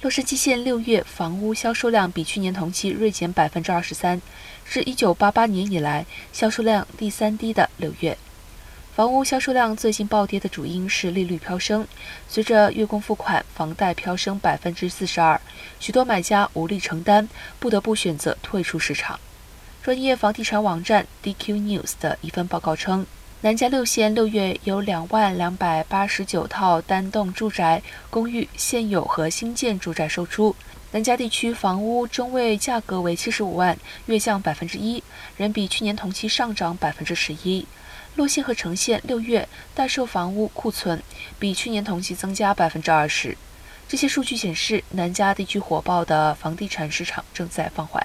洛杉矶县六月房屋销售量比去年同期锐减百分之二十三，是一九八八年以来销售量第三低的六月。房屋销售量最近暴跌的主因是利率飙升，随着月供付款、房贷飙升百分之四十二，许多买家无力承担，不得不选择退出市场。专业房地产网站 DQ News 的一份报告称。南加六县六月有两万两百八十九套单栋住宅、公寓现有和新建住宅售出。南加地区房屋中位价格为七十五万，月降百分之一，仍比去年同期上涨百分之十一。洛县和城县六月待售房屋库存比去年同期增加百分之二十。这些数据显示，南加地区火爆的房地产市场正在放缓。